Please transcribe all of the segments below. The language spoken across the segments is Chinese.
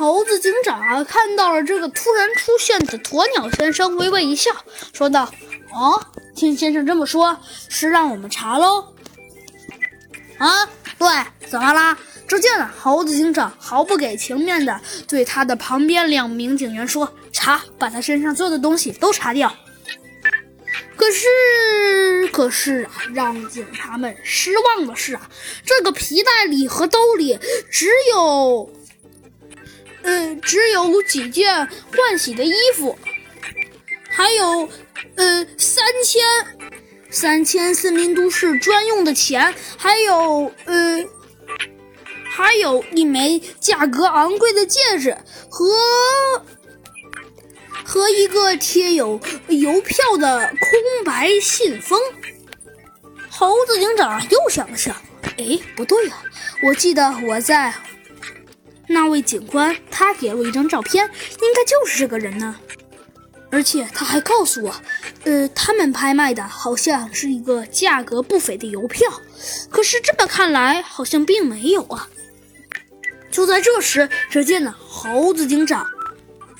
猴子警长啊，看到了这个突然出现的鸵鸟先生，微微一笑，说道：“哦，听先生这么说，是让我们查喽？”啊，对，怎么啦？只见呢，猴子警长毫不给情面的对他的旁边两名警员说：“查，把他身上所有的东西都查掉。”可是，可是啊，让警察们失望的是啊，这个皮带里和兜里只有。只有几件换洗的衣服，还有呃三千三千森林都市专用的钱，还有呃还有一枚价格昂贵的戒指和和一个贴有邮票的空白信封。猴子警长又想了想，哎，不对呀，我记得我在。那位警官，他给了我一张照片，应该就是这个人呢。而且他还告诉我，呃，他们拍卖的好像是一个价格不菲的邮票。可是这么看来，好像并没有啊。就在这时，只见呢，猴子警长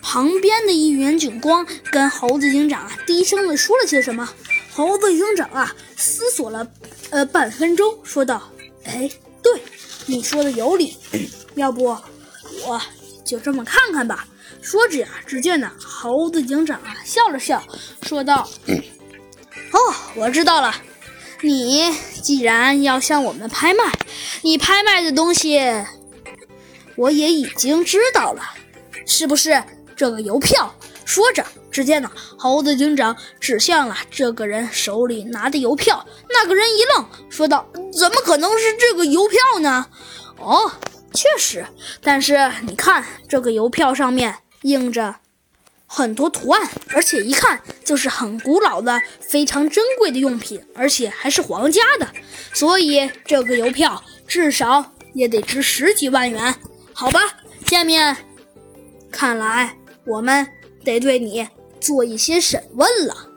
旁边的一员警官跟猴子警长啊低声的说了些什么。猴子警长啊思索了呃半分钟，说道：“哎，对，你说的有理，要不？”我就这么看看吧。说着呀，只见呢，猴子警长啊笑了笑，说道：“ 哦，我知道了。你既然要向我们拍卖，你拍卖的东西我也已经知道了，是不是这个邮票？”说着，只见呢，猴子警长指向了这个人手里拿的邮票。那个人一愣，说道：“怎么可能是这个邮票呢？”哦。确实，但是你看这个邮票上面印着很多图案，而且一看就是很古老的、非常珍贵的用品，而且还是皇家的，所以这个邮票至少也得值十几万元，好吧？下面看来我们得对你做一些审问了。